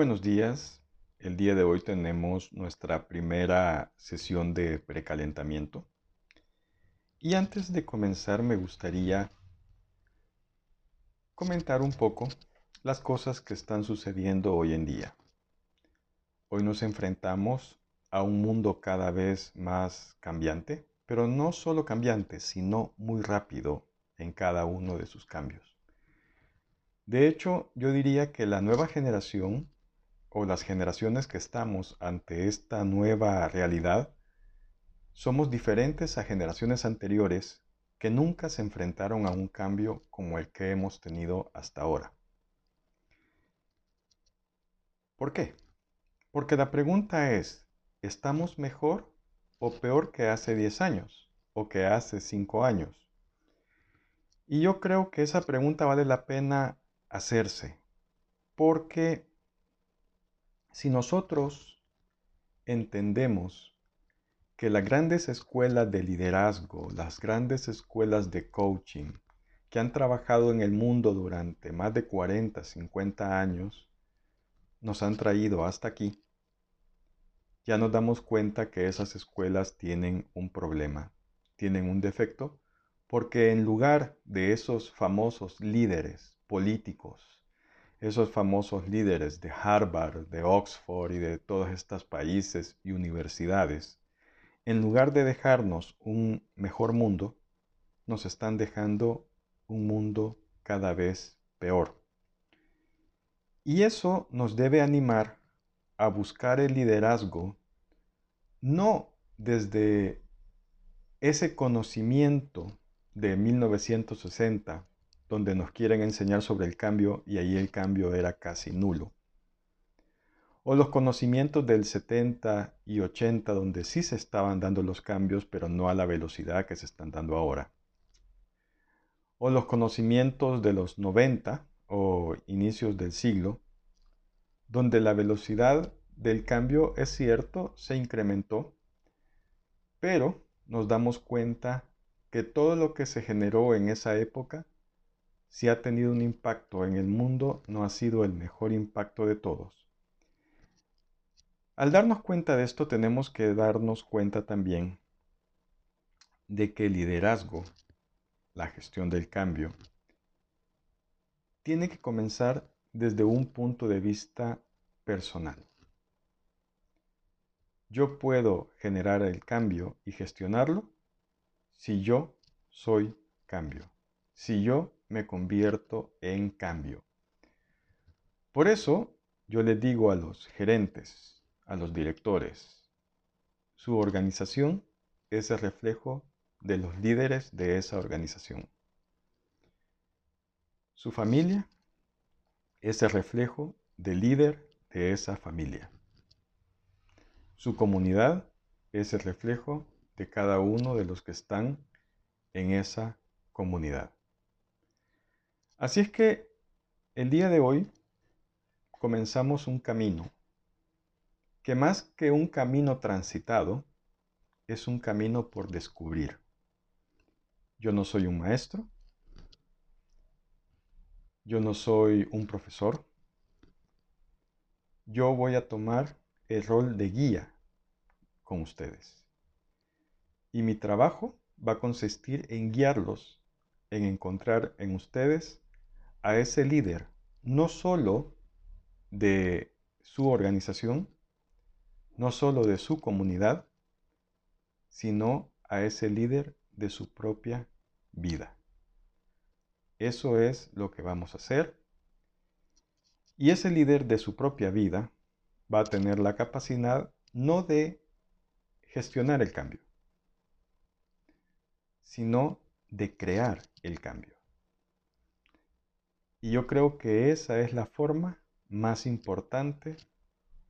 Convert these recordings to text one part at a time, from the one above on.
buenos días. El día de hoy tenemos nuestra primera sesión de precalentamiento. Y antes de comenzar me gustaría comentar un poco las cosas que están sucediendo hoy en día. Hoy nos enfrentamos a un mundo cada vez más cambiante, pero no solo cambiante, sino muy rápido en cada uno de sus cambios. De hecho, yo diría que la nueva generación o las generaciones que estamos ante esta nueva realidad somos diferentes a generaciones anteriores que nunca se enfrentaron a un cambio como el que hemos tenido hasta ahora. ¿Por qué? Porque la pregunta es, ¿estamos mejor o peor que hace 10 años o que hace 5 años? Y yo creo que esa pregunta vale la pena hacerse, porque si nosotros entendemos que las grandes escuelas de liderazgo, las grandes escuelas de coaching, que han trabajado en el mundo durante más de 40, 50 años, nos han traído hasta aquí, ya nos damos cuenta que esas escuelas tienen un problema, tienen un defecto, porque en lugar de esos famosos líderes políticos, esos famosos líderes de Harvard, de Oxford y de todos estos países y universidades, en lugar de dejarnos un mejor mundo, nos están dejando un mundo cada vez peor. Y eso nos debe animar a buscar el liderazgo no desde ese conocimiento de 1960, donde nos quieren enseñar sobre el cambio y ahí el cambio era casi nulo. O los conocimientos del 70 y 80, donde sí se estaban dando los cambios, pero no a la velocidad que se están dando ahora. O los conocimientos de los 90, o inicios del siglo, donde la velocidad del cambio es cierto, se incrementó, pero nos damos cuenta que todo lo que se generó en esa época, si ha tenido un impacto en el mundo, no ha sido el mejor impacto de todos. Al darnos cuenta de esto, tenemos que darnos cuenta también de que el liderazgo, la gestión del cambio, tiene que comenzar desde un punto de vista personal. Yo puedo generar el cambio y gestionarlo si yo soy cambio, si yo me convierto en cambio. Por eso yo le digo a los gerentes, a los directores, su organización es el reflejo de los líderes de esa organización. Su familia es el reflejo del líder de esa familia. Su comunidad es el reflejo de cada uno de los que están en esa comunidad. Así es que el día de hoy comenzamos un camino que más que un camino transitado, es un camino por descubrir. Yo no soy un maestro, yo no soy un profesor. Yo voy a tomar el rol de guía con ustedes. Y mi trabajo va a consistir en guiarlos, en encontrar en ustedes a ese líder, no solo de su organización, no solo de su comunidad, sino a ese líder de su propia vida. Eso es lo que vamos a hacer. Y ese líder de su propia vida va a tener la capacidad no de gestionar el cambio, sino de crear el cambio. Y yo creo que esa es la forma más importante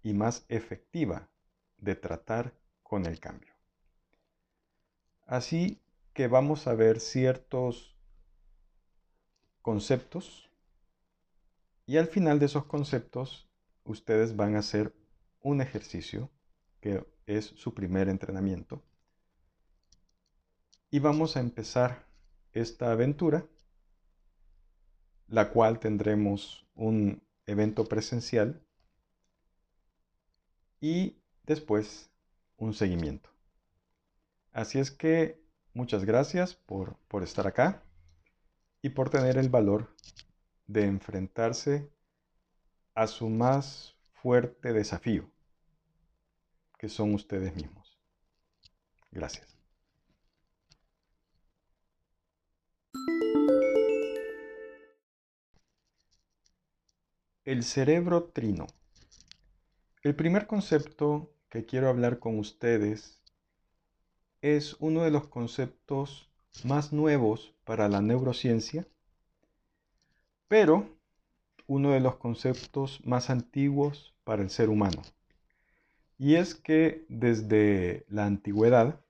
y más efectiva de tratar con el cambio. Así que vamos a ver ciertos conceptos y al final de esos conceptos ustedes van a hacer un ejercicio que es su primer entrenamiento y vamos a empezar esta aventura la cual tendremos un evento presencial y después un seguimiento. Así es que muchas gracias por, por estar acá y por tener el valor de enfrentarse a su más fuerte desafío, que son ustedes mismos. Gracias. El cerebro trino. El primer concepto que quiero hablar con ustedes es uno de los conceptos más nuevos para la neurociencia, pero uno de los conceptos más antiguos para el ser humano. Y es que desde la antigüedad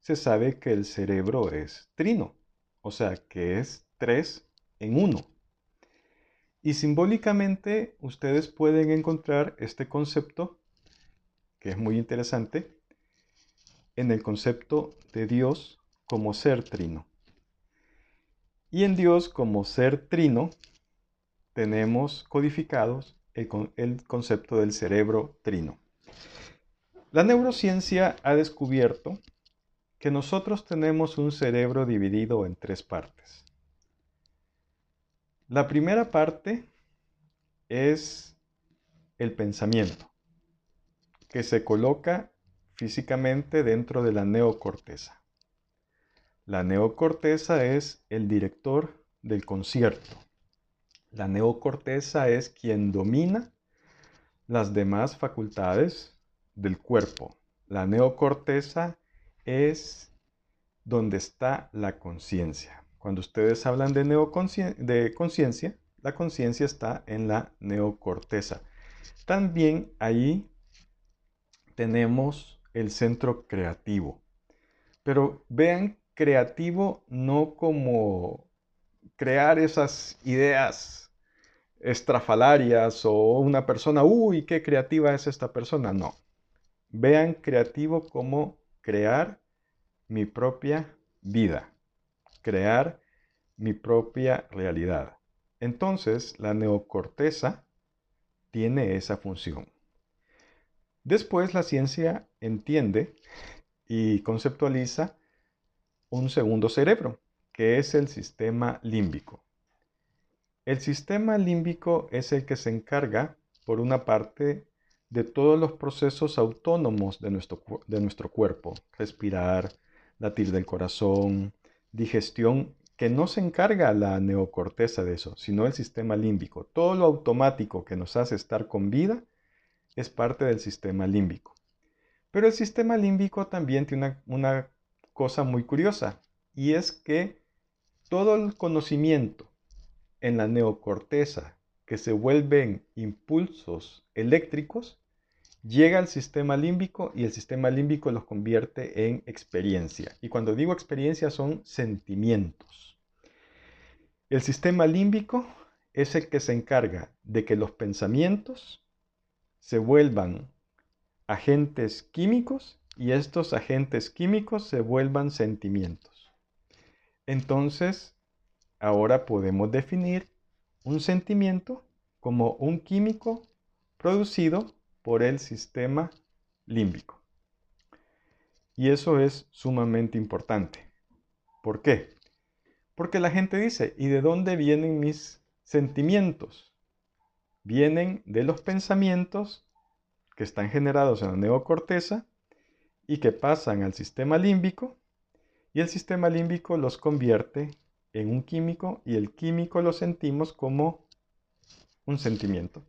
se sabe que el cerebro es trino, o sea que es tres en uno. Y simbólicamente ustedes pueden encontrar este concepto, que es muy interesante, en el concepto de Dios como ser trino. Y en Dios como ser trino tenemos codificados el, el concepto del cerebro trino. La neurociencia ha descubierto que nosotros tenemos un cerebro dividido en tres partes. La primera parte es el pensamiento, que se coloca físicamente dentro de la neocorteza. La neocorteza es el director del concierto. La neocorteza es quien domina las demás facultades del cuerpo. La neocorteza es donde está la conciencia. Cuando ustedes hablan de, de conciencia, la conciencia está en la neocorteza. También ahí tenemos el centro creativo. Pero vean creativo no como crear esas ideas estrafalarias o una persona, uy, qué creativa es esta persona. No. Vean creativo como crear mi propia vida crear mi propia realidad. Entonces, la neocorteza tiene esa función. Después, la ciencia entiende y conceptualiza un segundo cerebro, que es el sistema límbico. El sistema límbico es el que se encarga, por una parte, de todos los procesos autónomos de nuestro, de nuestro cuerpo, respirar, latir del corazón, digestión que no se encarga la neocorteza de eso, sino el sistema límbico. Todo lo automático que nos hace estar con vida es parte del sistema límbico. Pero el sistema límbico también tiene una, cosa muy curiosa y es que todo el conocimiento en la neocorteza que se vuelven impulsos eléctricos llega al sistema límbico y el sistema límbico los convierte en experiencia. Y cuando digo experiencia son sentimientos. El sistema límbico es el que se encarga de que los pensamientos se vuelvan agentes químicos y estos agentes químicos se vuelvan sentimientos. Entonces, ahora podemos definir un sentimiento como un químico producido por el sistema límbico. Y eso es sumamente importante. ¿Por qué? Porque la gente dice, ¿y de dónde vienen mis sentimientos? Vienen de los pensamientos que están generados en la neocorteza y que pasan al sistema límbico y el sistema límbico los convierte en un químico y el químico lo sentimos como un sentimiento.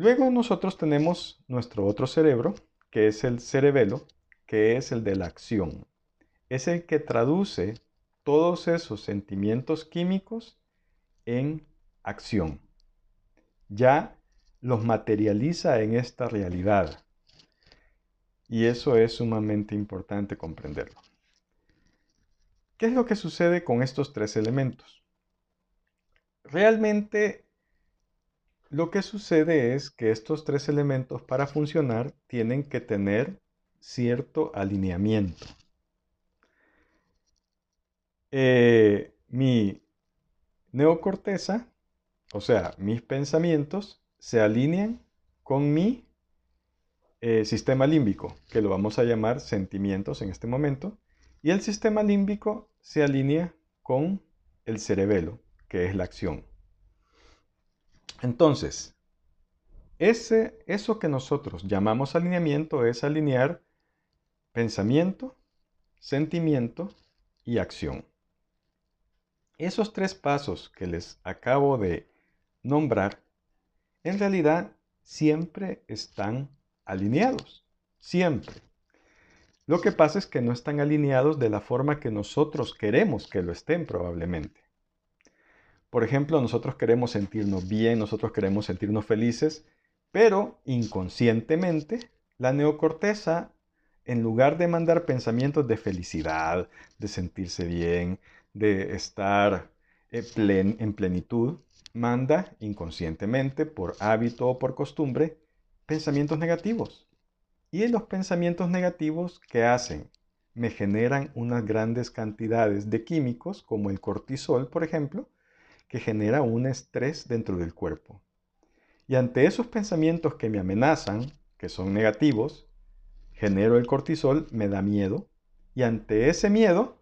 Luego nosotros tenemos nuestro otro cerebro, que es el cerebelo, que es el de la acción. Es el que traduce todos esos sentimientos químicos en acción. Ya los materializa en esta realidad. Y eso es sumamente importante comprenderlo. ¿Qué es lo que sucede con estos tres elementos? Realmente lo que sucede es que estos tres elementos para funcionar tienen que tener cierto alineamiento. Eh, mi neocorteza, o sea, mis pensamientos, se alinean con mi eh, sistema límbico, que lo vamos a llamar sentimientos en este momento, y el sistema límbico se alinea con el cerebelo, que es la acción. Entonces, ese, eso que nosotros llamamos alineamiento es alinear pensamiento, sentimiento y acción. Esos tres pasos que les acabo de nombrar, en realidad siempre están alineados, siempre. Lo que pasa es que no están alineados de la forma que nosotros queremos que lo estén probablemente. Por ejemplo, nosotros queremos sentirnos bien, nosotros queremos sentirnos felices, pero inconscientemente la neocorteza, en lugar de mandar pensamientos de felicidad, de sentirse bien, de estar eh, en plenitud, manda inconscientemente, por hábito o por costumbre, pensamientos negativos. Y los pensamientos negativos que hacen me generan unas grandes cantidades de químicos, como el cortisol, por ejemplo, que genera un estrés dentro del cuerpo. Y ante esos pensamientos que me amenazan, que son negativos, genero el cortisol, me da miedo, y ante ese miedo,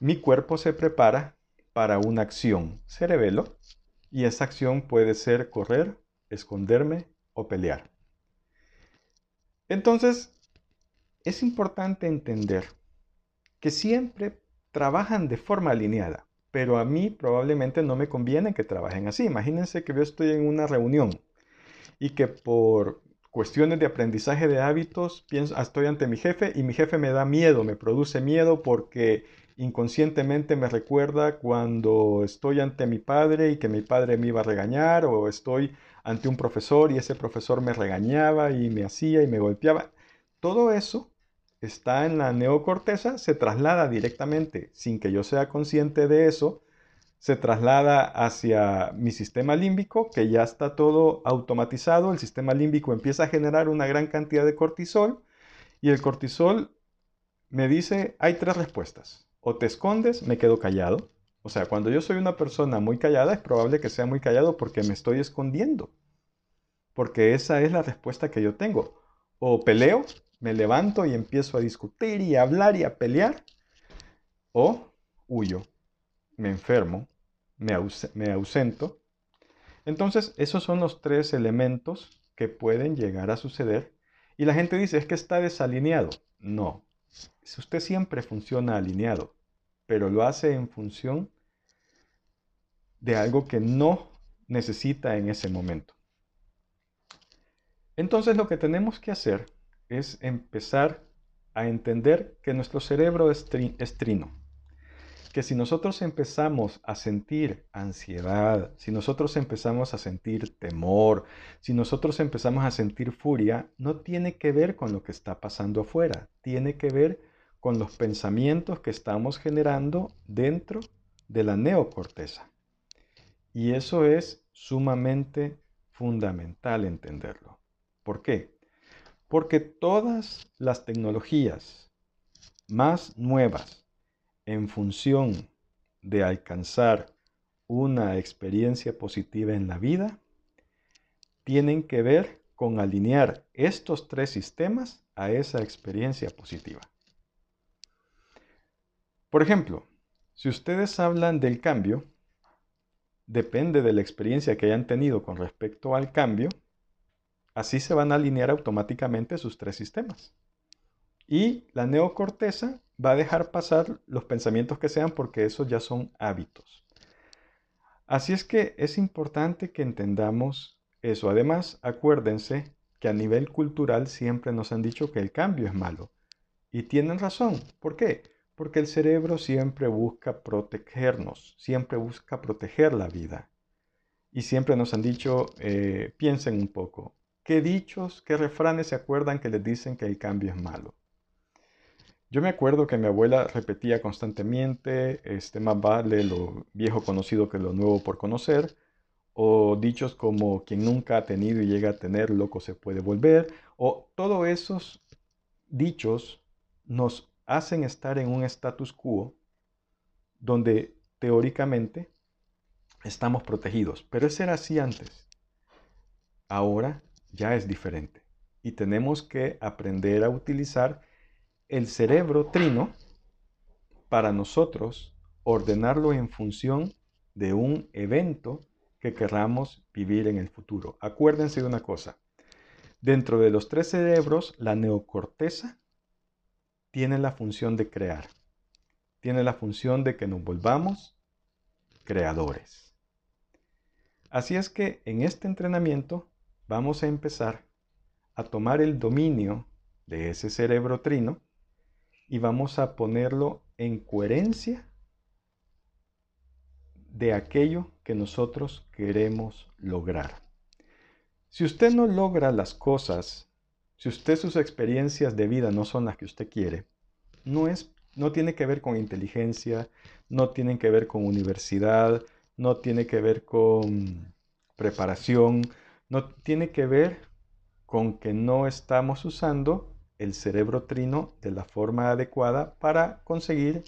mi cuerpo se prepara para una acción cerebelo, y esa acción puede ser correr, esconderme o pelear. Entonces, es importante entender que siempre trabajan de forma alineada, pero a mí probablemente no me conviene que trabajen así. Imagínense que yo estoy en una reunión y que por cuestiones de aprendizaje de hábitos pienso, estoy ante mi jefe y mi jefe me da miedo, me produce miedo porque inconscientemente me recuerda cuando estoy ante mi padre y que mi padre me iba a regañar o estoy ante un profesor y ese profesor me regañaba y me hacía y me golpeaba. Todo eso está en la neocorteza, se traslada directamente, sin que yo sea consciente de eso, se traslada hacia mi sistema límbico, que ya está todo automatizado, el sistema límbico empieza a generar una gran cantidad de cortisol y el cortisol me dice, hay tres respuestas o te escondes, me quedo callado. O sea, cuando yo soy una persona muy callada, es probable que sea muy callado porque me estoy escondiendo. Porque esa es la respuesta que yo tengo. O peleo, me levanto y empiezo a discutir y a hablar y a pelear. O huyo, me enfermo, me, me ausento. Entonces, esos son los tres elementos que pueden llegar a suceder. Y la gente dice, es que está desalineado. No, usted siempre funciona alineado pero lo hace en función de algo que no necesita en ese momento. Entonces lo que tenemos que hacer es empezar a entender que nuestro cerebro es, trino, que si nosotros empezamos a sentir ansiedad, si nosotros empezamos a sentir temor, si nosotros empezamos a sentir furia, no tiene que ver con lo que está pasando afuera, tiene que ver con los pensamientos que estamos generando dentro de la neocorteza. Y eso es sumamente fundamental entenderlo. ¿Por qué? Porque todas las tecnologías más nuevas en función de alcanzar una experiencia positiva en la vida tienen que ver con alinear estos tres sistemas a esa experiencia positiva. Por ejemplo, si ustedes hablan del cambio, depende de la experiencia que hayan tenido con respecto al cambio, así se van a alinear automáticamente sus tres sistemas. Y la neocorteza va a dejar pasar los pensamientos que sean porque esos ya son hábitos. Así es que es importante que entendamos eso. Además, acuérdense que a nivel cultural siempre nos han dicho que el cambio es malo. Y tienen razón. ¿Por qué? Porque el cerebro siempre busca protegernos, siempre busca proteger la vida. Y siempre nos han dicho, eh, piensen un poco, ¿qué dichos, qué refranes se acuerdan que les dicen que el cambio es malo? Yo me acuerdo que mi abuela repetía constantemente, este, más vale lo viejo conocido que lo nuevo por conocer, o dichos como quien nunca ha tenido y llega a tener, loco se puede volver, o todos esos dichos nos hacen estar en un status quo donde teóricamente estamos protegidos. Pero eso era así antes. ahora ya es diferente y tenemos que aprender a utilizar el cerebro trino para nosotros ordenarlo en función de un evento que querramos vivir en el futuro. Acuérdense de una cosa. Dentro de los tres cerebros, la neocorteza tiene la función de crear. Tiene la función de que nos volvamos creadores. Así es que en este entrenamiento vamos a empezar a tomar el dominio de ese cerebro trino y vamos a ponerlo en coherencia de aquello que nosotros queremos lograr. Si usted no logra las cosas, si usted sus experiencias de vida no son las que usted quiere, no es no tiene que ver con inteligencia, no tiene que ver con universidad, no tiene que ver con preparación, no tiene que ver con que no estamos usando el cerebro trino de la forma adecuada para conseguir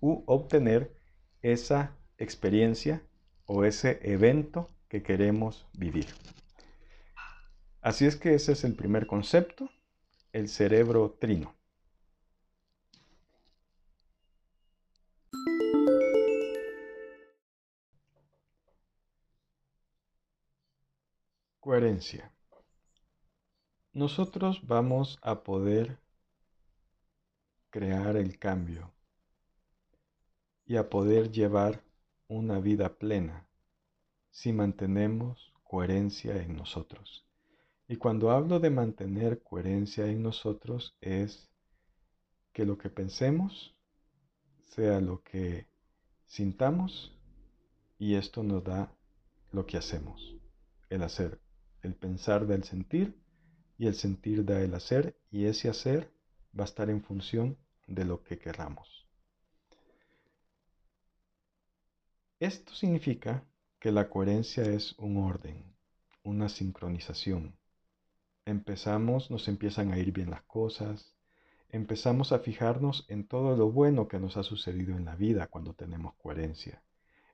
u obtener esa experiencia o ese evento que queremos vivir. Así es que ese es el primer concepto, el cerebro trino. Coherencia. Nosotros vamos a poder crear el cambio y a poder llevar una vida plena si mantenemos coherencia en nosotros. Y cuando hablo de mantener coherencia en nosotros es que lo que pensemos sea lo que sintamos y esto nos da lo que hacemos, el hacer, el pensar del sentir y el sentir da el hacer y ese hacer va a estar en función de lo que querramos. Esto significa que la coherencia es un orden, una sincronización. Empezamos, nos empiezan a ir bien las cosas, empezamos a fijarnos en todo lo bueno que nos ha sucedido en la vida cuando tenemos coherencia.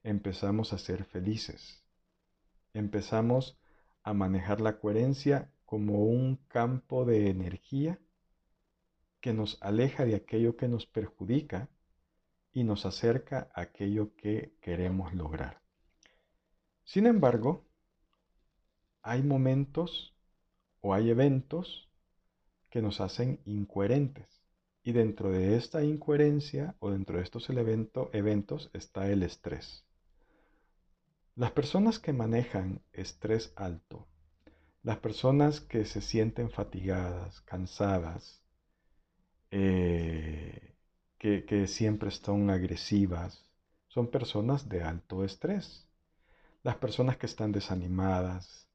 Empezamos a ser felices. Empezamos a manejar la coherencia como un campo de energía que nos aleja de aquello que nos perjudica y nos acerca a aquello que queremos lograr. Sin embargo, hay momentos o hay eventos que nos hacen incoherentes. Y dentro de esta incoherencia o dentro de estos eventos está el estrés. Las personas que manejan estrés alto, las personas que se sienten fatigadas, cansadas, eh, que, siempre están agresivas, son personas de alto estrés. Las personas que están desanimadas,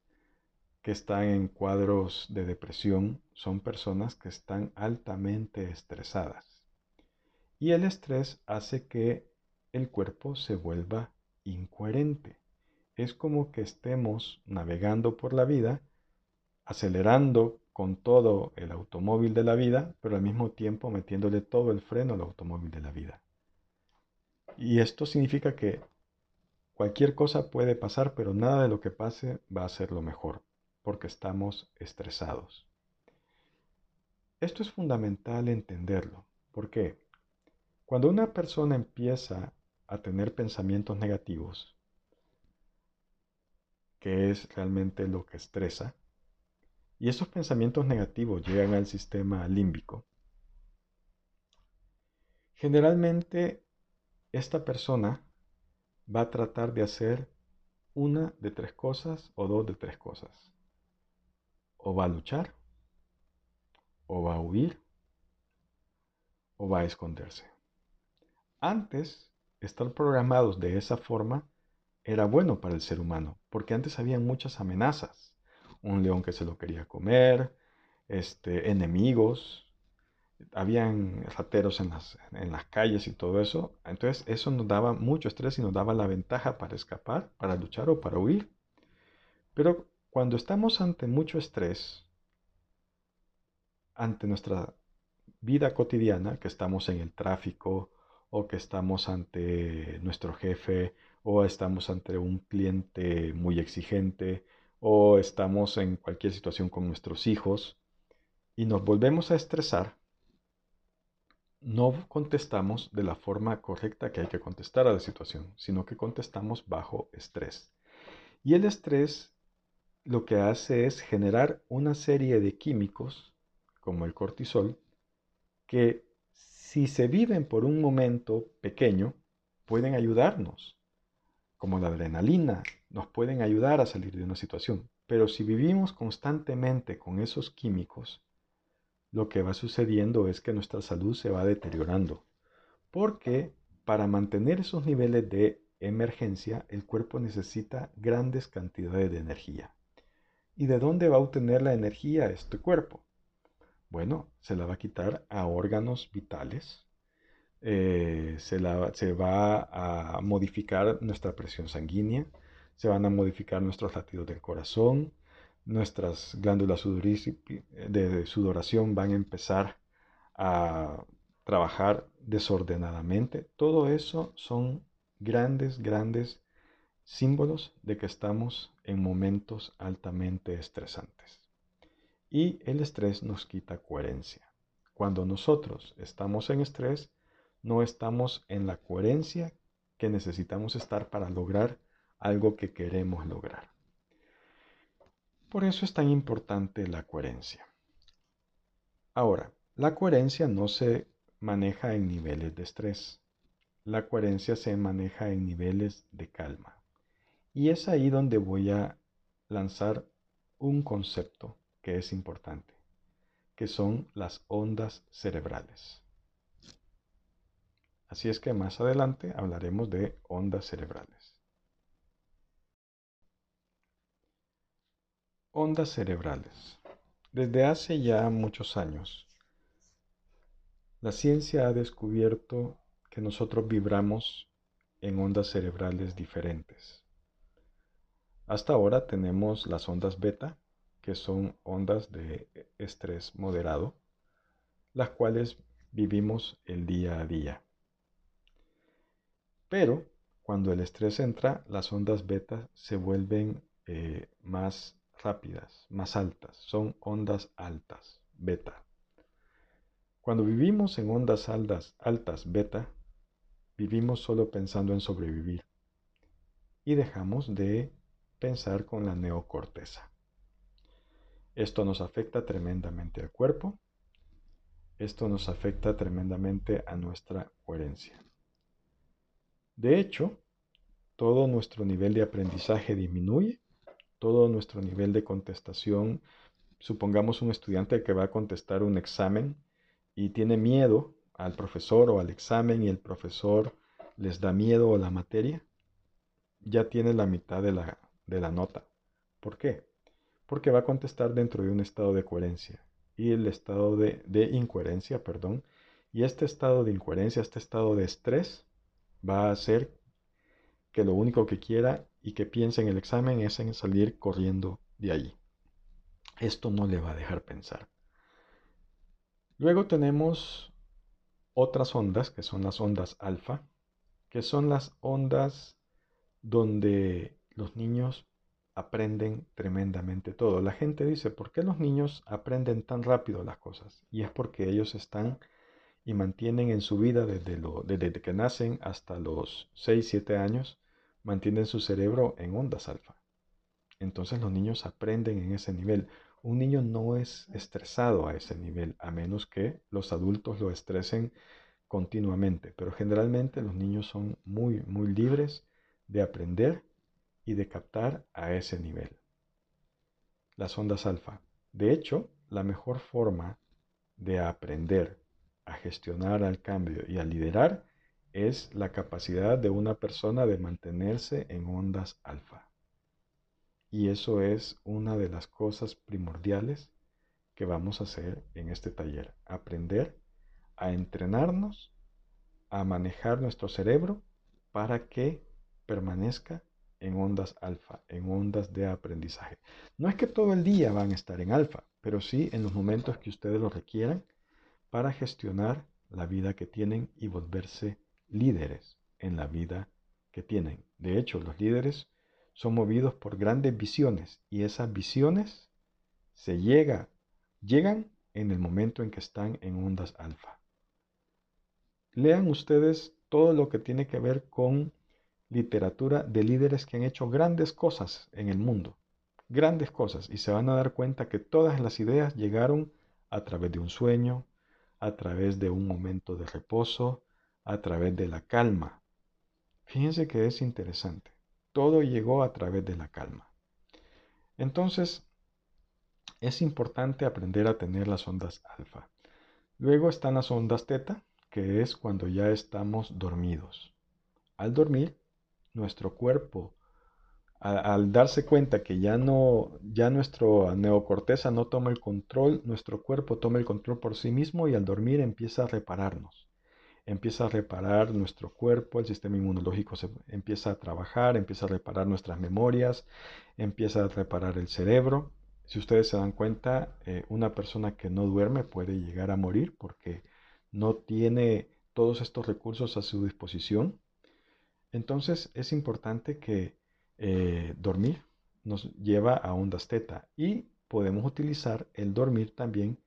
que están en cuadros de depresión, son personas que están altamente estresadas. Y el estrés hace que el cuerpo se vuelva incoherente. Es como que estemos navegando por la vida, acelerando con todo el automóvil de la vida, pero al mismo tiempo metiéndole todo el freno al automóvil de la vida. Y esto significa que cualquier cosa puede pasar, pero nada de lo que pase va a ser lo mejor, porque estamos estresados. Esto es fundamental entenderlo. ¿Por qué? Cuando una persona empieza a tener pensamientos negativos, que es realmente lo que estresa, y esos pensamientos negativos llegan al sistema límbico, generalmente esta persona va a tratar de hacer una de tres cosas o dos de tres cosas. O va a luchar, o va a huir, o va a esconderse. Antes, estar programados de esa forma era bueno para el ser humano, porque antes había muchas amenazas un león que se lo quería comer, este, enemigos, habían rateros en las, en las calles y todo eso. Entonces eso nos daba mucho estrés y nos daba la ventaja para escapar, para luchar o para huir. Pero cuando estamos ante mucho estrés, ante nuestra vida cotidiana, que estamos en el tráfico o que estamos ante nuestro jefe o estamos ante un cliente muy exigente o estamos en cualquier situación con nuestros hijos y nos volvemos a estresar, no contestamos de la forma correcta que hay que contestar a la situación, sino que contestamos bajo estrés. Y el estrés lo que hace es generar una serie de químicos, como el cortisol, que si se viven por un momento pequeño, pueden ayudarnos, como la adrenalina, nos pueden ayudar a salir de una situación. Pero si vivimos constantemente con esos químicos, lo que va sucediendo es que nuestra salud se va deteriorando. Porque para mantener esos niveles de emergencia, el cuerpo necesita grandes cantidades de energía. ¿Y de dónde va a obtener la energía este cuerpo? Bueno, se la va a quitar a órganos vitales, eh, se, se va a modificar nuestra presión sanguínea, se van a modificar nuestros latidos del corazón, nuestras glándulas de sudoración van a empezar a trabajar desordenadamente. Todo eso son grandes, grandes símbolos de que estamos en momentos altamente estresantes. Y el estrés nos quita coherencia. Cuando nosotros estamos en estrés, no estamos en la coherencia que necesitamos estar para lograr algo que queremos lograr. Por eso es tan importante la coherencia. Ahora, la coherencia no se maneja en niveles de estrés. La coherencia se maneja en niveles de calma. Y es ahí donde voy a lanzar un concepto que es importante, que son las ondas cerebrales. Así es que más adelante hablaremos de ondas cerebrales. Ondas cerebrales. Desde hace ya muchos años, la ciencia ha descubierto que nosotros vibramos en ondas cerebrales diferentes. Hasta ahora tenemos las ondas beta, que son ondas de estrés moderado, las cuales vivimos el día a día. Pero cuando el estrés entra, las ondas beta se vuelven eh, más rápidas, más altas, son ondas altas, beta. Cuando vivimos en ondas altas, altas, beta, vivimos solo pensando en sobrevivir y dejamos de pensar con la neocorteza. Esto nos afecta tremendamente al cuerpo, esto nos afecta tremendamente a nuestra coherencia. De hecho, todo nuestro nivel de aprendizaje disminuye todo nuestro nivel de contestación. Supongamos un estudiante que va a contestar un examen y tiene miedo al profesor o al examen y el profesor les da miedo a la materia, ya tiene la mitad de la, de la nota. ¿Por qué? Porque va a contestar dentro de un estado de coherencia y el estado de, de incoherencia, perdón. Y este estado de incoherencia, este estado de estrés, va a hacer que lo único que quiera y que piense en el examen es en salir corriendo de allí. Esto no le va a dejar pensar. Luego tenemos otras ondas, que son las ondas alfa, que son las ondas donde los niños aprenden tremendamente todo. La gente dice, ¿por qué los niños aprenden tan rápido las cosas? Y es porque ellos están y mantienen en su vida desde, lo, desde que nacen hasta los 6, 7 años mantienen su cerebro en ondas alfa. Entonces los niños aprenden en ese nivel. Un niño no es estresado a ese nivel, a menos que los adultos lo estresen continuamente. Pero generalmente los niños son muy, muy libres de aprender y de captar a ese nivel. Las ondas alfa. De hecho, la mejor forma de aprender a gestionar al cambio y a liderar es la capacidad de una persona de mantenerse en ondas alfa. Y eso es una de las cosas primordiales que vamos a hacer en este taller. Aprender a entrenarnos, a manejar nuestro cerebro para que permanezca en ondas alfa, en ondas de aprendizaje. No es que todo el día van a estar en alfa, pero sí en los momentos que ustedes lo requieran para gestionar la vida que tienen y volverse líderes en la vida que tienen. De hecho, los líderes son movidos por grandes visiones y esas visiones se llega, llegan en el momento en que están en ondas alfa. Lean ustedes todo lo que tiene que ver con literatura de líderes que han hecho grandes cosas en el mundo, grandes cosas, y se van a dar cuenta que todas las ideas llegaron a través de un sueño, a través de un momento de reposo, a través de la calma. Fíjense que es interesante. Todo llegó a través de la calma. Entonces, es importante aprender a tener las ondas alfa. Luego están las ondas teta, que es cuando ya estamos dormidos. Al dormir, nuestro cuerpo, al, darse cuenta que ya no, ya nuestro neocorteza no toma el control, nuestro cuerpo toma el control por sí mismo y al dormir empieza a repararnos. Empieza a reparar nuestro cuerpo, el sistema inmunológico se, empieza a trabajar, empieza a reparar nuestras memorias, empieza a reparar el cerebro. Si ustedes se dan cuenta, eh, una persona que no duerme puede llegar a morir porque no tiene todos estos recursos a su disposición entonces es importante que eh, dormir nos lleva a ondas teta y podemos utilizar el dormir también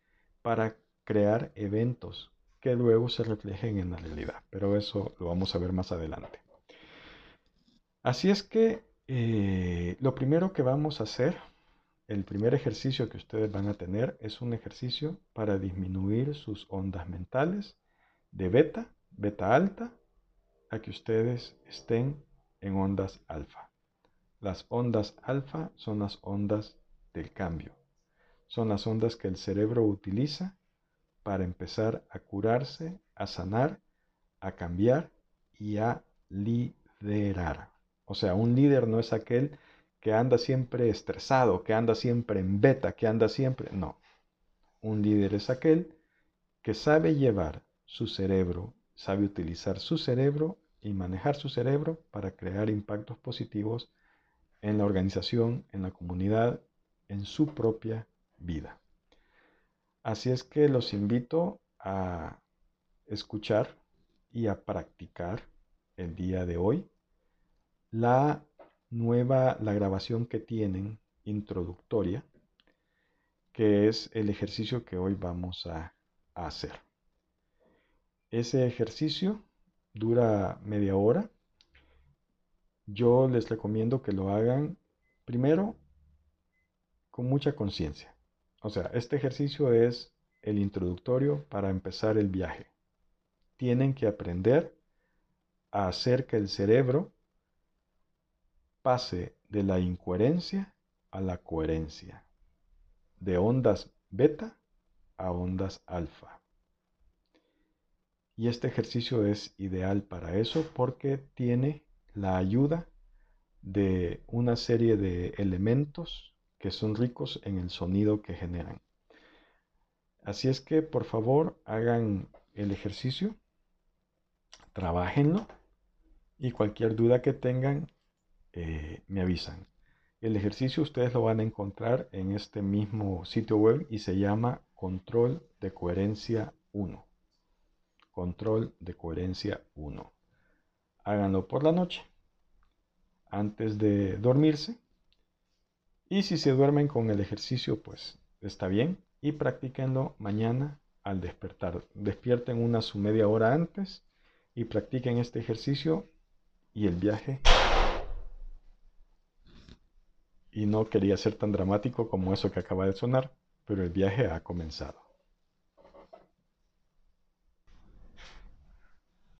para crear eventos que luego se reflejen en la realidad. Pero eso lo vamos a ver más adelante. Así es que eh, lo primero que vamos a hacer, el primer ejercicio que ustedes van a tener es un ejercicio para disminuir sus ondas mentales de beta, beta alta a que ustedes estén en ondas alfa. Las ondas alfa son las ondas del cambio. Son las ondas que el cerebro utiliza para empezar a curarse, a sanar, a cambiar y a liderar. O sea, un líder no es aquel que anda siempre estresado, que anda siempre en beta, que anda siempre... No. Un líder es aquel que sabe llevar su cerebro sabe utilizar su cerebro y manejar su cerebro para crear impactos positivos en la organización, en la comunidad, en su propia vida. Así es que los invito a escuchar y a practicar el día de hoy la nueva, la grabación que tienen introductoria, que es el ejercicio que hoy vamos a hacer. Ese ejercicio dura media hora. Yo les recomiendo que lo hagan primero con mucha conciencia. O sea, este ejercicio es el introductorio para empezar el viaje. Tienen que aprender a hacer que el cerebro pase de la incoherencia a la coherencia, de ondas beta a ondas alfa. Y este ejercicio es ideal para eso porque tiene la ayuda de una serie de elementos que son ricos en el sonido que generan. Así es que por favor hagan el ejercicio, trabajenlo y cualquier duda que tengan eh, me avisan. El ejercicio ustedes lo van a encontrar en este mismo sitio web y se llama Control de Coherencia 1. Control de coherencia 1. Háganlo por la noche, antes de dormirse. Y si se duermen con el ejercicio, pues está bien. Y practíquenlo mañana al despertar. Despierten una su media hora antes y practiquen este ejercicio y el viaje. Y no quería ser tan dramático como eso que acaba de sonar, pero el viaje ha comenzado.